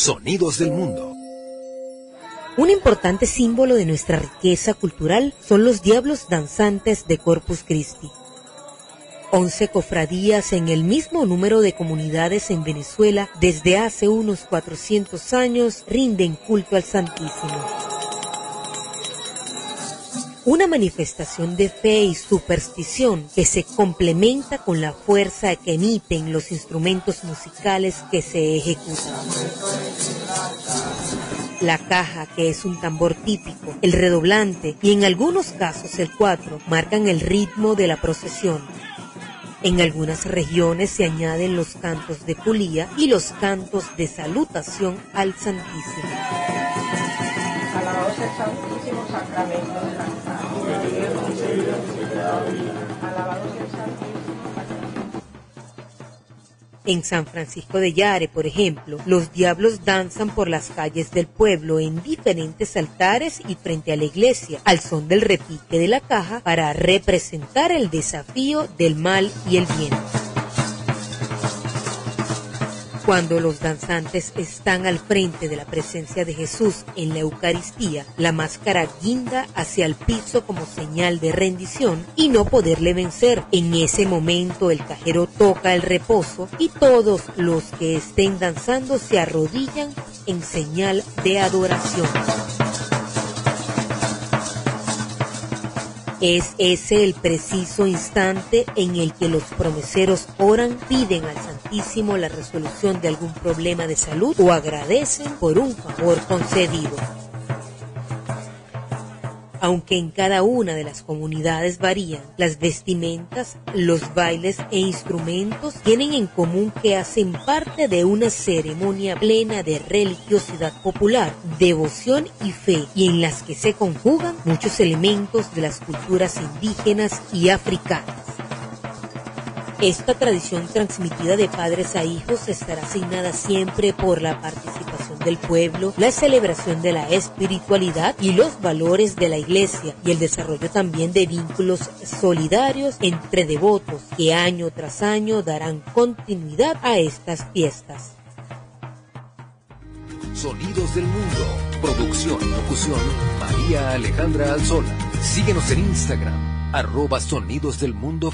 Sonidos del Mundo. Un importante símbolo de nuestra riqueza cultural son los diablos danzantes de Corpus Christi. Once cofradías en el mismo número de comunidades en Venezuela desde hace unos 400 años rinden culto al Santísimo. Una manifestación de fe y superstición que se complementa con la fuerza que emiten los instrumentos musicales que se ejecutan. La caja, que es un tambor típico, el redoblante y en algunos casos el cuatro, marcan el ritmo de la procesión. En algunas regiones se añaden los cantos de pulía y los cantos de salutación al Santísimo. Alabado sea el Santísimo Sacramento de la el Santísimo En San Francisco de Yare, por ejemplo, los diablos danzan por las calles del pueblo en diferentes altares y frente a la iglesia, al son del repique de la caja para representar el desafío del mal y el bien. Cuando los danzantes están al frente de la presencia de Jesús en la Eucaristía, la máscara guinda hacia el piso como señal de rendición y no poderle vencer. En ese momento el cajero toca el reposo y todos los que estén danzando se arrodillan en señal de adoración. Es ese el preciso instante en el que los promeseros oran, piden al Santísimo la resolución de algún problema de salud o agradecen por un favor concedido. Aunque en cada una de las comunidades varían, las vestimentas, los bailes e instrumentos tienen en común que hacen parte de una ceremonia plena de religiosidad popular, devoción y fe, y en las que se conjugan muchos elementos de las culturas indígenas y africanas. Esta tradición transmitida de padres a hijos estará asignada siempre por la participación del pueblo, la celebración de la espiritualidad y los valores de la iglesia y el desarrollo también de vínculos solidarios entre devotos que año tras año darán continuidad a estas fiestas. Sonidos del Mundo. Producción y locución, María Alejandra Alzola. Síguenos en Instagram, arroba Sonidos del Mundo.